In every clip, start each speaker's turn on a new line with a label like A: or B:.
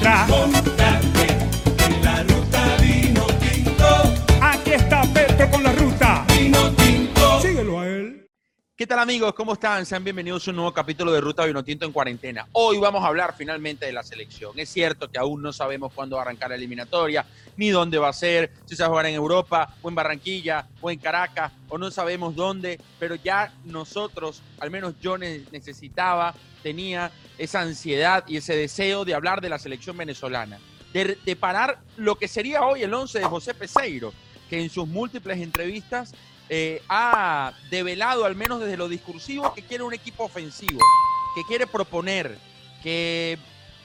A: pedra. Tal amigos? ¿Cómo están? Sean bienvenidos a un nuevo capítulo de Ruta Vinotinto en cuarentena. Hoy vamos a hablar finalmente de la selección. Es cierto que aún no sabemos cuándo va a arrancar la eliminatoria, ni dónde va a ser, si se va a jugar en Europa, o en Barranquilla, o en Caracas, o no sabemos dónde, pero ya nosotros, al menos yo ne- necesitaba, tenía esa ansiedad y ese deseo de hablar de la selección venezolana, de, de parar lo que sería hoy el 11 de José Peseiro, que en sus múltiples entrevistas eh, ha develado, al menos desde lo discursivo, que quiere un equipo ofensivo, que quiere proponer, que,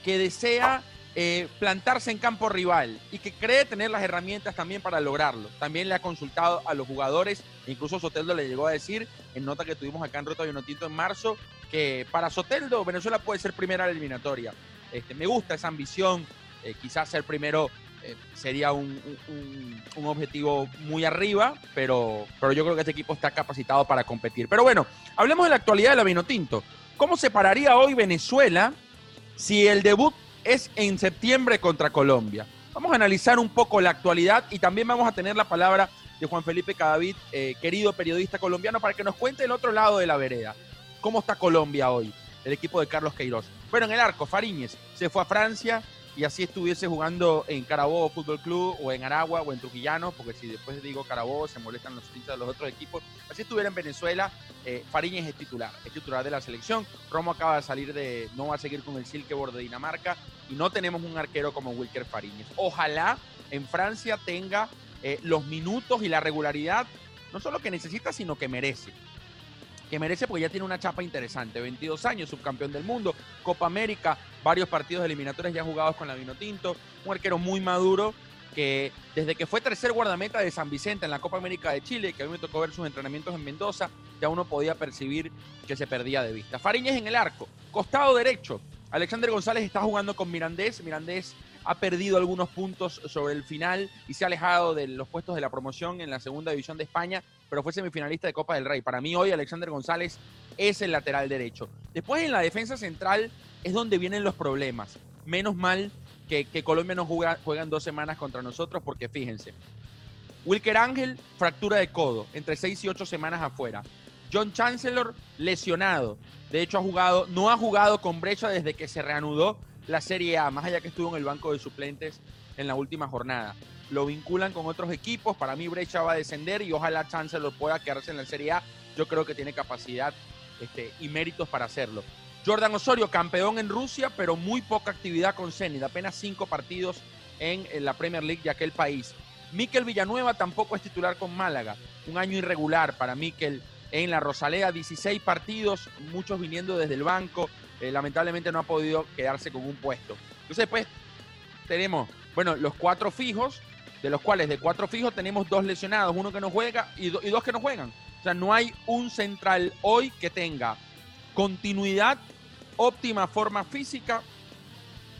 A: que desea eh, plantarse en campo rival y que cree tener las herramientas también para lograrlo. También le ha consultado a los jugadores, incluso Soteldo le llegó a decir, en nota que tuvimos acá en Ruta Vinotinto en marzo, que para Soteldo Venezuela puede ser primera eliminatoria. Este, me gusta esa ambición, eh, quizás ser primero eh, sería un, un- objetivo muy arriba, pero, pero yo creo que este equipo está capacitado para competir. Pero bueno, hablemos de la actualidad de la Vinotinto. ¿Cómo se pararía hoy Venezuela si el debut es en septiembre contra Colombia? Vamos a analizar un poco la actualidad y también vamos a tener la palabra de Juan Felipe Cadavid, eh, querido periodista colombiano, para que nos cuente el otro lado de la vereda. ¿Cómo está Colombia hoy? El equipo de Carlos Queiroz. Bueno, en el arco, Fariñez se fue a Francia, y así estuviese jugando en Carabobo Fútbol Club o en Aragua o en Trujillano, porque si después digo Carabobo se molestan los hinchas de los otros equipos. Así estuviera en Venezuela, eh, Fariñez es titular, es titular de la selección. Romo acaba de salir de, no va a seguir con el Silkeborg de Dinamarca y no tenemos un arquero como Wilker Fariñez. Ojalá en Francia tenga eh, los minutos y la regularidad, no solo que necesita, sino que merece que merece porque ya tiene una chapa interesante. 22 años, subcampeón del mundo, Copa América, varios partidos eliminatorios ya jugados con la Vinotinto, un arquero muy maduro que desde que fue tercer guardameta de San Vicente en la Copa América de Chile, que a mí me tocó ver sus entrenamientos en Mendoza, ya uno podía percibir que se perdía de vista. Fariñez en el arco, costado derecho. Alexander González está jugando con Mirandés. Mirandés ha perdido algunos puntos sobre el final y se ha alejado de los puestos de la promoción en la segunda división de España, pero fue semifinalista de Copa del Rey. Para mí hoy Alexander González es el lateral derecho. Después en la defensa central es donde vienen los problemas. Menos mal que, Colombia no juega, juega en dos semanas contra nosotros porque fíjense. Wilker Ángel, fractura de codo, entre seis y ocho semanas afuera. John Chancellor, lesionado. De hecho, ha jugado, no ha jugado con brecha desde que se reanudó la Serie A, más allá que estuvo en el banco de suplentes en la última jornada. Lo vinculan con otros equipos. Para mí, Brecha va a descender y ojalá Chancellor pueda quedarse en la Serie A. Yo creo que tiene capacidad este, y méritos para hacerlo. Jordan Osorio, campeón en Rusia, pero muy poca actividad con Zenit, apenas cinco partidos en, en la Premier League de aquel país. Miquel Villanueva tampoco es titular con Málaga, un año irregular para Miquel en la Rosaleda, 16 partidos, muchos viniendo desde el banco, eh, lamentablemente no ha podido quedarse con un puesto. Entonces, pues, tenemos, bueno, los cuatro fijos, de los cuales de cuatro fijos tenemos dos lesionados, uno que no juega y, y dos que no juegan. O sea, no hay un central hoy que tenga continuidad, óptima forma física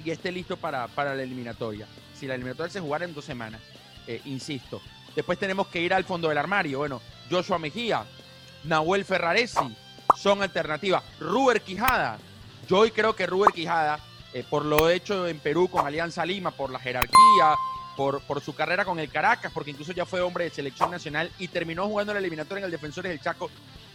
A: y esté listo para, para la eliminatoria. Si la eliminatoria se jugara en dos semanas, eh, insisto. Después tenemos que ir al fondo del armario. Bueno, Joshua Mejía, Nahuel Ferraresi son alternativas. Ruber Quijada. Yo hoy creo que Ruber Quijada, eh, por lo hecho en Perú con Alianza Lima, por la jerarquía, por, su carrera con el Caracas, porque incluso ya fue hombre de selección nacional y terminó jugando la eliminatoria en el Defensores del Chaco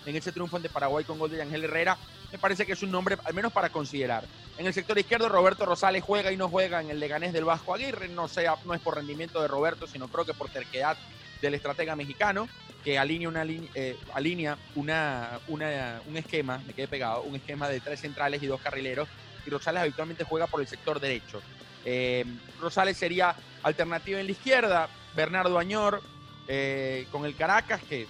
A: en ese triunfo ante Paraguay con gol de Ángel Herrera, me parece que es un nombre al menos para considerar. En el sector izquierdo, Roberto Rosales juega y no juega en el Leganés del Vasco Aguirre, no, sea, no es por rendimiento de Roberto, sino creo que por terquedad del estratega mexicano, que alinea, una, eh, alinea una, una- un esquema, me quedé pegado, un esquema de tres centrales y dos carrileros, y Rosales habitualmente juega por el sector derecho. Eh, Rosales sería alternativa en la izquierda, Bernardo Añor eh, con el Caracas, que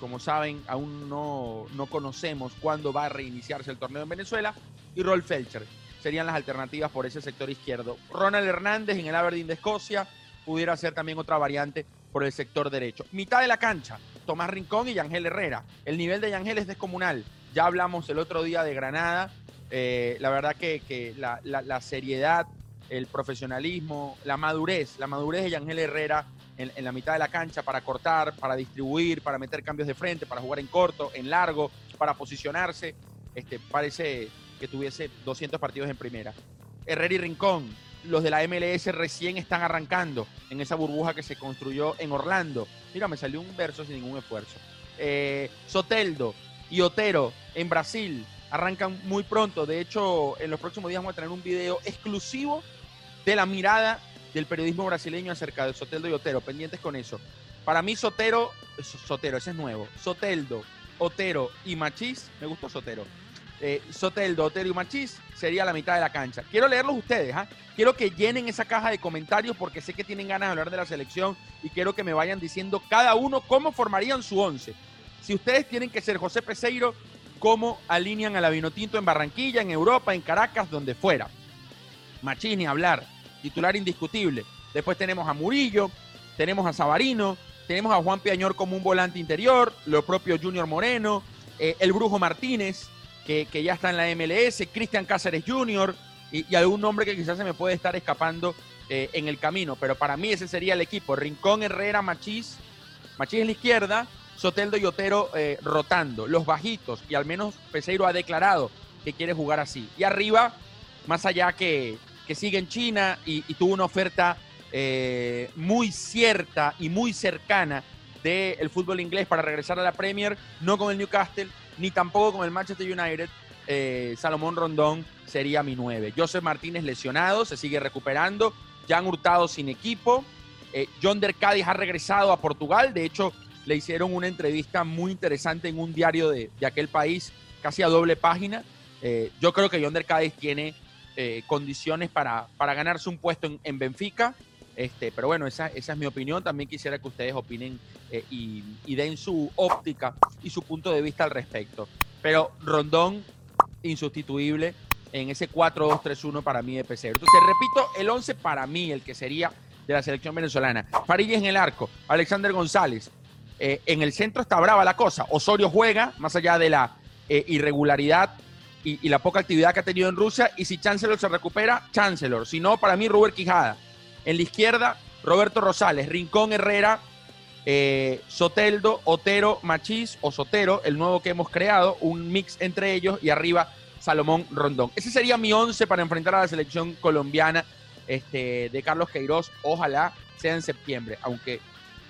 A: como saben aún no, no conocemos cuándo va a reiniciarse el torneo en Venezuela, y Rolf Felcher serían las alternativas por ese sector izquierdo. Ronald Hernández en el Aberdeen de Escocia pudiera ser también otra variante por el sector derecho. Mitad de la cancha, Tomás Rincón y Yangel Herrera. El nivel de Yangel es descomunal. Ya hablamos el otro día de Granada. Eh, la verdad que, la, seriedad, el profesionalismo, la madurez, la madurez de Yangel Herrera en, en la mitad de la cancha para cortar, para distribuir, para meter cambios de frente, para jugar en corto, en largo, para posicionarse. Este, parece que tuviese 200 partidos en primera. Herrera y Rincón, los de la MLS recién están arrancando en esa burbuja que se construyó en Orlando. Mira, me salió un verso sin ningún esfuerzo. Eh, Soteldo y Otero en Brasil arrancan muy pronto. De hecho, en los próximos días vamos a tener un video exclusivo de la mirada del periodismo brasileño acerca de Soteldo y Otero. Pendientes con eso. Para mí, Sotero, Sotero, ese es nuevo. Soteldo, Otero y Machís, me gustó Sotero. Eh, Soteldo, Otero y Machís sería la mitad de la cancha. Quiero leerlos ustedes, ¿ah? quiero que llenen esa caja de comentarios porque sé que tienen ganas de hablar de la selección y quiero que me vayan diciendo cada uno cómo formarían su once. Si ustedes tienen que ser José Peseiro, cómo alinean a la Vinotinto en Barranquilla, en Europa, en Caracas, donde fuera. Machís ni hablar, titular indiscutible. Después tenemos a Murillo, tenemos a Sabarino, tenemos a Juan Piañor como un volante interior, lo propio Junior Moreno, eh, el Brujo Martínez, que, ya está en la MLS, Cristian Cáceres Jr. Y, algún nombre que quizás se me puede estar escapando eh, en el camino. Pero para mí ese sería el equipo. Rincón, Herrera, Machís, Machís en la izquierda, Soteldo y Otero eh, rotando, los bajitos, y al menos Peseiro ha declarado que quiere jugar así. Y arriba, más allá que, que sigue en China y, tuvo una oferta eh, muy cierta y muy cercana del fútbol inglés para regresar a la Premier, no con el Newcastle, ni tampoco con el Manchester United. Eh, Salomón Rondón sería mi 9. Joseph Martínez lesionado, se sigue recuperando. Jan Hurtado sin equipo. John Dercadis ha regresado a Portugal. De hecho, le hicieron una entrevista muy interesante en un diario de, aquel país, casi a doble página. Eh, yo creo que Yonder Cádiz tiene eh, condiciones para, para, ganarse un puesto en, Benfica. Este, pero bueno, esa, esa, es mi opinión. También quisiera que ustedes opinen eh, y, y, den su óptica y su punto de vista al respecto. Pero Rondón, insustituible en ese 4-2-3-1 para mí de PCR. Entonces, repito, el 11 para mí, el que sería de la selección venezolana. Farillas en el arco, Alexander González, eh, en el centro está brava la cosa. Osorio juega, más allá de la eh, irregularidad y, la poca actividad que ha tenido en Rusia. Y si Chancellor se recupera, Chancellor. Si no, para mí, Robert Quijada. En la izquierda, Roberto Rosales, Rincón Herrera, eh, Soteldo, Otero, Machís o Sotero, el nuevo que hemos creado, un mix entre ellos y arriba Salomón Rondón. Ese sería mi once para enfrentar a la selección colombiana este, de Carlos Queiroz. Ojalá sea en septiembre, aunque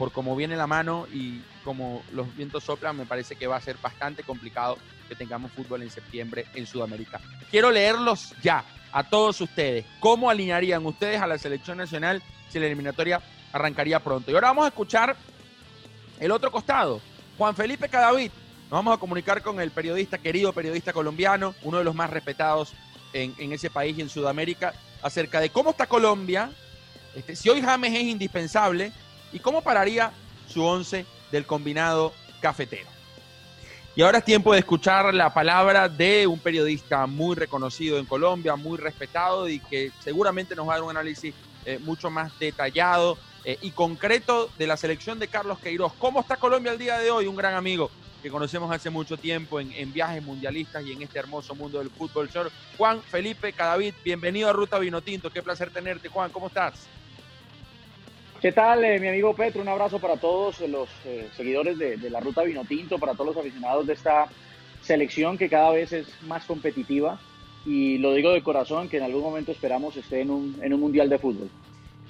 A: por cómo viene la mano y como los vientos soplan, me parece que va a ser bastante complicado que tengamos fútbol en septiembre en Sudamérica. Quiero leerlos ya a todos ustedes. ¿Cómo alinearían ustedes a la selección nacional si la eliminatoria arrancaría pronto? Y ahora vamos a escuchar el otro costado. Juan Felipe Cadavid. Nos vamos a comunicar con el periodista, querido periodista colombiano, uno de los más respetados en, ese país y en Sudamérica, acerca de cómo está Colombia. Este, si hoy James es indispensable, ¿Y cómo pararía su once del combinado cafetero? Y ahora es tiempo de escuchar la palabra de un periodista muy reconocido en Colombia, muy respetado y que seguramente nos va a dar un análisis eh, mucho más detallado eh, y concreto de la selección de Carlos Queiroz. ¿Cómo está Colombia el día de hoy? Un gran amigo que conocemos hace mucho tiempo en, en viajes mundialistas y en este hermoso mundo del fútbol. Juan Felipe Cadavid, bienvenido a Ruta Vinotinto. Qué placer tenerte, Juan. ¿Cómo estás?
B: ¿Qué tal, eh, mi amigo Petro? Un abrazo para todos los eh, seguidores de, la Ruta Vinotinto, para todos los aficionados de esta selección que cada vez es más competitiva y lo digo de corazón que en algún momento esperamos esté en un, en un mundial de fútbol.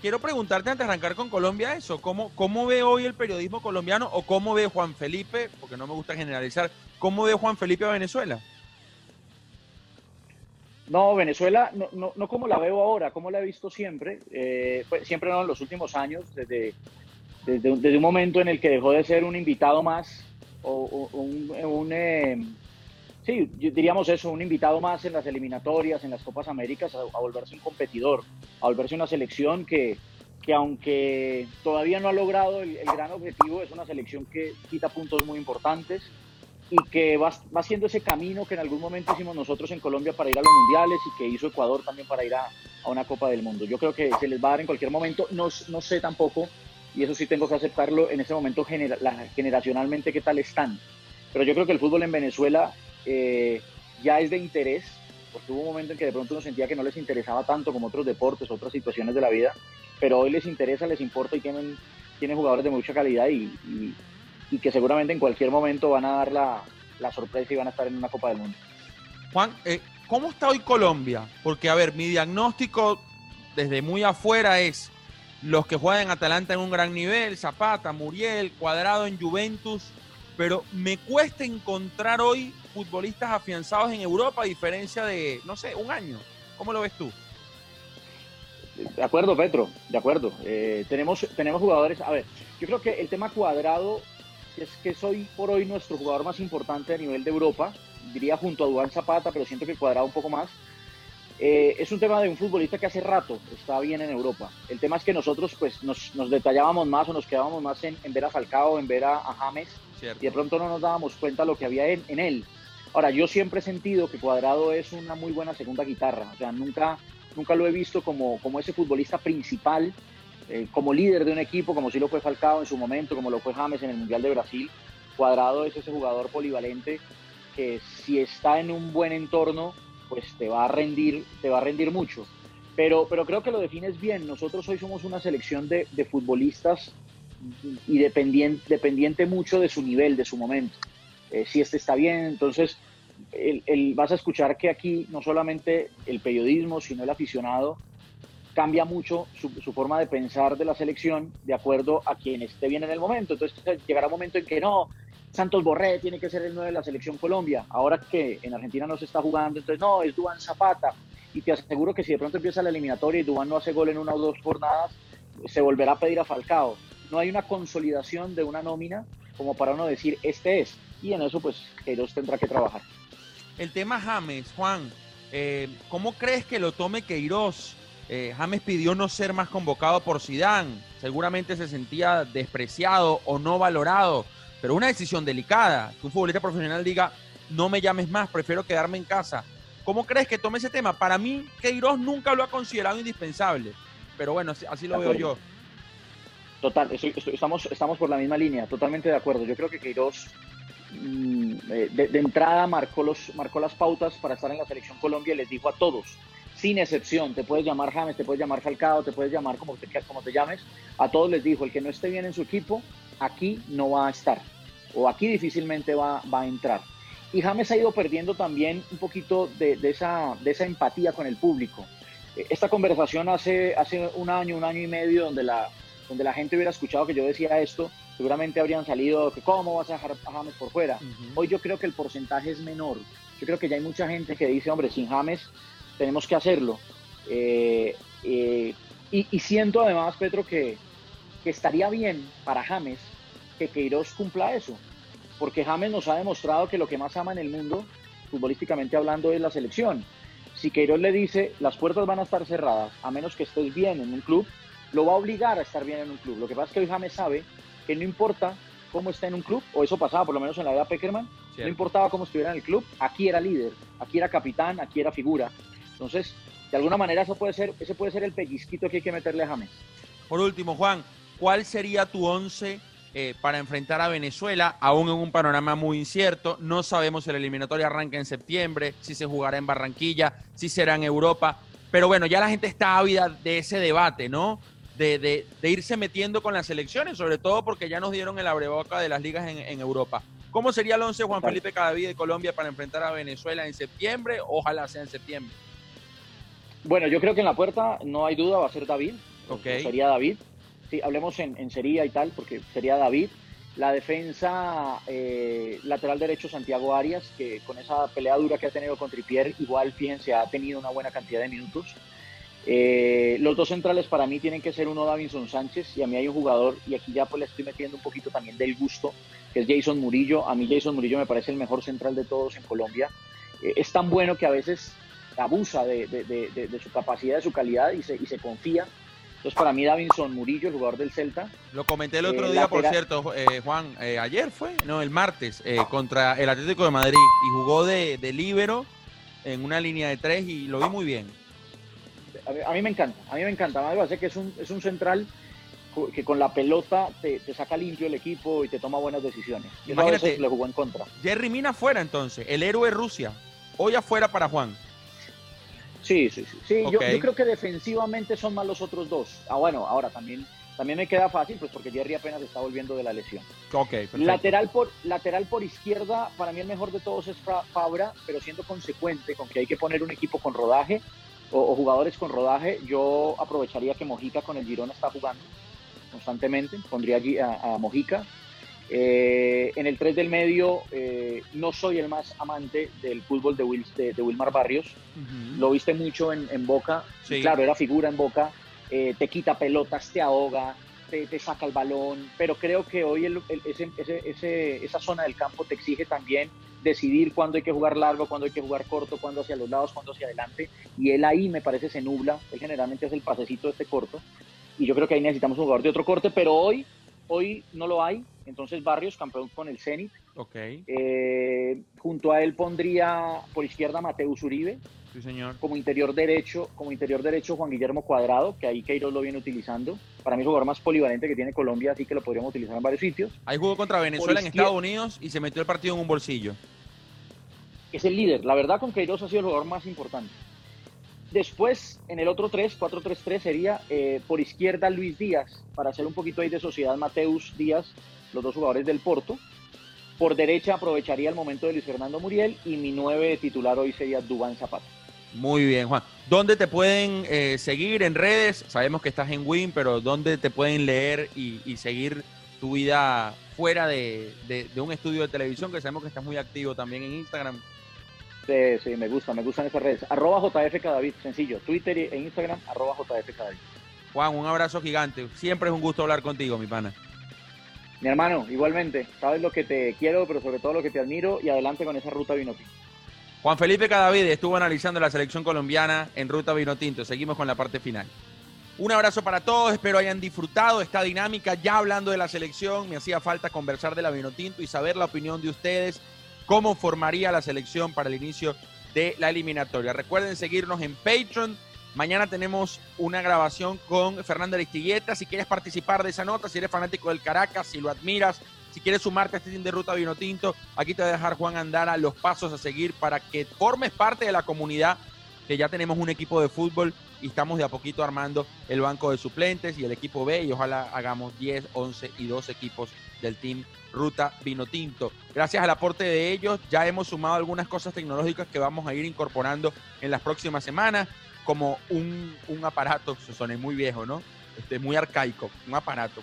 A: Quiero preguntarte antes de arrancar con Colombia eso, ¿cómo, ¿cómo ve hoy el periodismo colombiano o cómo ve Juan Felipe, porque no me gusta generalizar, cómo ve Juan Felipe a Venezuela?
B: No, Venezuela, no, no, no, como la veo ahora, como la he visto siempre, eh, pues, siempre no en los últimos años, desde, desde, un momento en el que dejó de ser un invitado más, o, un, eh, sí, diríamos eso, un invitado más en las eliminatorias, en las Copas Américas, a, volverse un competidor, a volverse una selección que, que aunque todavía no ha logrado el gran objetivo, es una selección que quita puntos muy importantes, y que va, va haciendo ese camino que en algún momento hicimos nosotros en Colombia para ir a los mundiales y que hizo Ecuador también para ir a, a una Copa del Mundo. Yo creo que se les va a dar en cualquier momento, no, no sé tampoco, y eso sí tengo que aceptarlo, en ese momento generacionalmente qué tal están. Pero yo creo que el fútbol en Venezuela eh, ya es de interés, porque hubo un momento en que de pronto uno sentía que no les interesaba tanto como otros deportes, otras situaciones de la vida, pero hoy les interesa, les importa y tienen, tienen jugadores de mucha calidad y que seguramente en cualquier momento van a dar la, la sorpresa y van a estar en una Copa del Mundo.
A: Juan, eh, ¿cómo está hoy Colombia? Porque, a ver, mi diagnóstico desde muy afuera es los que juegan en Atalanta en un gran nivel, Zapata, Muriel, Cuadrado en Juventus, pero me cuesta encontrar hoy futbolistas afianzados en Europa a diferencia de, no sé, un año. ¿Cómo lo ves tú?
B: De acuerdo, Petro, de acuerdo. Eh, tenemos, tenemos jugadores, a ver, yo creo que el tema cuadrado es que es hoy por hoy nuestro jugador más importante a nivel de Europa, diría junto a Duan Zapata, pero siento que cuadrado un poco más. Eh, es un tema de un futbolista que hace rato está bien en Europa. El tema es que nosotros pues nos, nos detallábamos más o nos quedábamos más en, en ver a Falcao, en ver a, a James,
A: Cierto.
B: y de pronto no nos dábamos cuenta lo que había en, en él. Ahora, yo siempre he sentido que Cuadrado es una muy buena segunda guitarra, o sea, nunca, nunca lo he visto como, como ese futbolista principal, eh, como líder de un equipo, como sí lo fue Falcao en su momento, como lo fue James en el Mundial de Brasil. Cuadrado es ese jugador polivalente que si está en un buen entorno, pues te va a rendir, te va a rendir mucho. Pero, pero creo que lo defines bien. Nosotros hoy somos una selección de, de futbolistas y dependiente, dependiente mucho de su nivel, de su momento. Eh, si este está bien, entonces el, el, vas a escuchar que aquí no solamente el periodismo, sino el aficionado cambia mucho su, su, forma de pensar de la selección de acuerdo a quien esté bien en el momento. Entonces llegará un momento en que no, Santos Borré tiene que ser el 9 de la selección Colombia. Ahora que en Argentina no se está jugando, entonces no, es Duan Zapata. Y te aseguro que si de pronto empieza la eliminatoria y Duan no hace gol en una o dos jornadas, se volverá a pedir a Falcao. No hay una consolidación de una nómina como para uno decir, este es. Y en eso, pues, Queiroz tendrá que trabajar.
A: El tema James, Juan, eh, ¿cómo crees que lo tome Queiroz? Eh, James pidió no ser más convocado por Sidán. Seguramente se sentía despreciado o no valorado, pero una decisión delicada. Que un futbolista profesional diga, no me llames más, prefiero quedarme en casa. ¿Cómo crees que tome ese tema? Para mí, Queiroz nunca lo ha considerado indispensable, pero bueno, así lo veo yo.
B: Total, estamos, estamos por la misma línea, totalmente de acuerdo. Yo creo que Queiroz mmm, de, de, entrada marcó, los, marcó las pautas para estar en la selección Colombia y les dijo a todos, sin excepción, te puedes llamar James, te puedes llamar Falcao, te puedes llamar como te, como te llames, a todos les dijo, el que no esté bien en su equipo, aquí no va a estar, o aquí difícilmente va, va a entrar. Y James ha ido perdiendo también un poquito de, de, esa, de esa empatía con el público. Esta conversación hace, hace un año, un año y medio, donde la, donde la gente hubiera escuchado que yo decía esto, seguramente habrían salido que cómo vas a dejar a James por fuera. Uh -huh. Hoy yo creo que el porcentaje es menor. Yo creo que ya hay mucha gente que dice, hombre, sin James tenemos que hacerlo. Eh, eh, y, y, siento además, Petro, que, que, estaría bien para James que Queiroz cumpla eso, porque James nos ha demostrado que lo que más ama en el mundo, futbolísticamente hablando, es la selección. Si Queiroz le dice, las puertas van a estar cerradas, a menos que estés bien en un club, lo va a obligar a estar bien en un club. Lo que pasa es que hoy James sabe que no importa cómo está en un club, o eso pasaba por lo menos en la era Peckerman, Cierto. no importaba cómo estuviera en el club, aquí era líder, aquí era capitán, aquí era figura. Entonces, de alguna manera eso puede ser, ese puede ser el pellizquito que hay que meterle a James.
A: Por último, Juan, ¿cuál sería tu once eh, para enfrentar a Venezuela, aún en un panorama muy incierto? No sabemos si la eliminatoria arranca en septiembre, si se jugará en Barranquilla, si será en Europa. Pero bueno, ya la gente está ávida de ese debate, ¿no? De, de, de, irse metiendo con las elecciones, sobre todo porque ya nos dieron el abreboca de las ligas en, en Europa. ¿Cómo sería el 11 Juan Felipe Cadavid de Colombia para enfrentar a Venezuela en septiembre? Ojalá sea en septiembre.
B: Bueno, yo creo que en la puerta no hay duda, va a ser David.
A: Okay.
B: Sería David. Sí, hablemos en, en sería y tal, porque sería David. La defensa eh, lateral derecho Santiago Arias, que con esa pelea dura que ha tenido con Tripier, igual, fíjense, ha tenido una buena cantidad de minutos. Eh, los dos centrales para mí tienen que ser uno Davinson Sánchez y a mí hay un jugador, y aquí ya pues le estoy metiendo un poquito también del gusto, que es Jason Murillo. A mí Jason Murillo me parece el mejor central de todos en Colombia. Eh, es tan bueno que a veces abusa de, de, de, de, su capacidad, de su calidad y se, y se confía. Entonces, para mí, Davinson Murillo, el jugador del Celta.
A: Lo comenté el otro eh, día, por cierto, eh, Juan, eh, ayer fue, no, el martes, contra el Atlético de Madrid y jugó de, de líbero en una línea de tres y lo vi muy bien.
B: A mí, a mí me encanta, a mí me encanta. Me parece que es un, es un central que con la pelota te, te, saca limpio el equipo y te toma buenas decisiones.
A: Imagínate,
B: le jugó en contra.
A: Jerry Mina afuera entonces, el héroe Rusia. Hoy afuera para Juan.
B: Sí, sí, sí. sí okay. yo, yo, creo que defensivamente son más los otros dos. Ah, bueno, ahora también, también me queda fácil, pues porque Jerry apenas está volviendo de la lesión.
A: Ok,
B: lateral por, lateral por izquierda, para mí el mejor de todos es Fabra, pero siendo consecuente con que hay que poner un equipo con rodaje, o, o jugadores con rodaje, yo aprovecharía que Mojica con el Girona está jugando constantemente, pondría allí a, a Mojica. Eh, en el 3 del medio, eh, no soy el más amante del fútbol de, de- de Wilmar Barrios. Lo viste mucho en, en Boca.
A: Sí.
B: Claro, era figura en Boca. eh, te quita pelotas, te ahoga, te, te saca el balón. Pero creo que hoy el- el- ese- ese- ese- esa zona del campo te exige también decidir cuándo hay que jugar largo, cuándo hay que jugar corto, cuándo hacia los lados, cuándo hacia adelante. Y él ahí me parece se nubla. Él generalmente hace el pasecito este corto. Y yo creo que ahí necesitamos un jugador de otro corte, pero hoy, hoy no lo hay. Entonces Barrios, campeón con el Zenit.
A: Ok,
B: Eh, junto a él pondría por izquierda Mateus Uribe,
A: sí, señor.
B: como interior derecho, como interior derecho Juan Guillermo Cuadrado, que ahí Queiroz lo viene utilizando. Para mí es el jugador más polivalente que tiene Colombia, así que lo podríamos utilizar en varios sitios.
A: Ahí jugó contra Venezuela en Estados Unidos y se metió el partido en un bolsillo.
B: Es el líder. La verdad, con Queiroz ha sido el jugador más importante. Después, en el otro 3, 4-3-3, sería eh, por izquierda Luis Díaz, para hacer un poquito ahí de sociedad Mateus Díaz, los dos jugadores del Porto. Por derecha aprovecharía el momento de Luis Fernando Muriel y mi 9 titular hoy sería Dubán Zapata.
A: Muy bien, Juan. ¿Dónde te pueden eh, seguir en redes? Sabemos que estás en Win, pero ¿dónde te pueden leer y, seguir tu vida fuera de, de- de un estudio de televisión? Que sabemos que estás muy activo también en Instagram.
B: Sí, sí, me gusta, me gustan esas redes. Arroba JF Cadavid, sencillo. Twitter e Instagram, arroba JF Cadavid.
A: Juan, un abrazo gigante. Siempre es un gusto hablar contigo, mi pana.
B: Mi hermano, igualmente, sabes lo que te quiero, pero sobre todo lo que te admiro y adelante con esa ruta Vinotinto.
A: Juan Felipe Cadavid estuvo analizando la selección colombiana en Ruta Vinotinto. Seguimos con la parte final. Un abrazo para todos, espero hayan disfrutado esta dinámica. Ya hablando de la selección, me hacía falta conversar de la Vinotinto y saber la opinión de ustedes, cómo formaría la selección para el inicio de la eliminatoria. Recuerden seguirnos en Patreon. Mañana tenemos una grabación con Fernando Aristigueta. Si quieres participar de esa nota, si eres fanático del Caracas, si lo admiras, si quieres sumarte a este team de Ruta Vinotinto, aquí te voy a dejar Juan Andara los pasos a seguir para que formes parte de la comunidad, que ya tenemos un equipo de fútbol y estamos de a poquito armando el banco de suplentes y el equipo B y ojalá hagamos 10, 11 y 12 equipos del team Ruta Vinotinto. Gracias al aporte de ellos ya hemos sumado algunas cosas tecnológicas que vamos a ir incorporando en las próximas semanas, como un, un aparato, se suena muy viejo, ¿no? Este, muy arcaico, un aparato,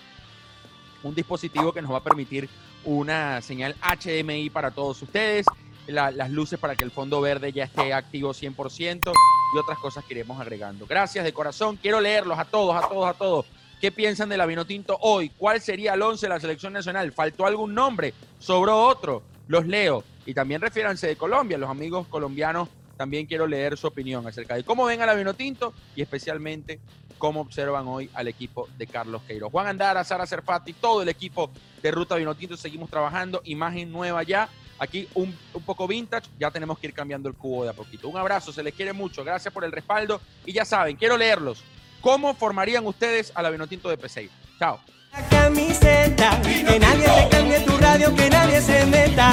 A: un dispositivo que nos va a permitir una señal HDMI para todos ustedes, la- las luces para que el fondo verde ya esté activo 100% y otras cosas que iremos agregando. Gracias de corazón, quiero leerlos a todos, a todos, a todos. ¿Qué piensan de la Vinotinto hoy? ¿Cuál sería el 11 de la selección nacional? ¿Faltó algún nombre? ¿Sobró otro? Los leo. Y también refiéranse de Colombia, los amigos colombianos también quiero leer su opinión acerca de cómo ven a la Vinotinto y especialmente cómo observan hoy al equipo de Carlos Queiroz. Juan Andara, Sara Cerfati, todo el equipo de Ruta Vinotinto, seguimos trabajando, imagen nueva ya, aquí un, un poco vintage, ya tenemos que ir cambiando el cubo de a poquito. Un abrazo, se les quiere mucho, gracias por el respaldo y ya saben, quiero leerlos. ¿Cómo formarían ustedes a la Vinotinto de Peseiro? Chao.
C: La camiseta, que nadie te cambie tu radio, que nadie se meta.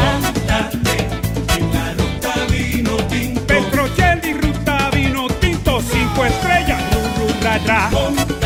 D: En la ruta vino tinto.
E: Petrocelli, ruta vino tinto, cinco estrellas, ru, ru, ra, ra.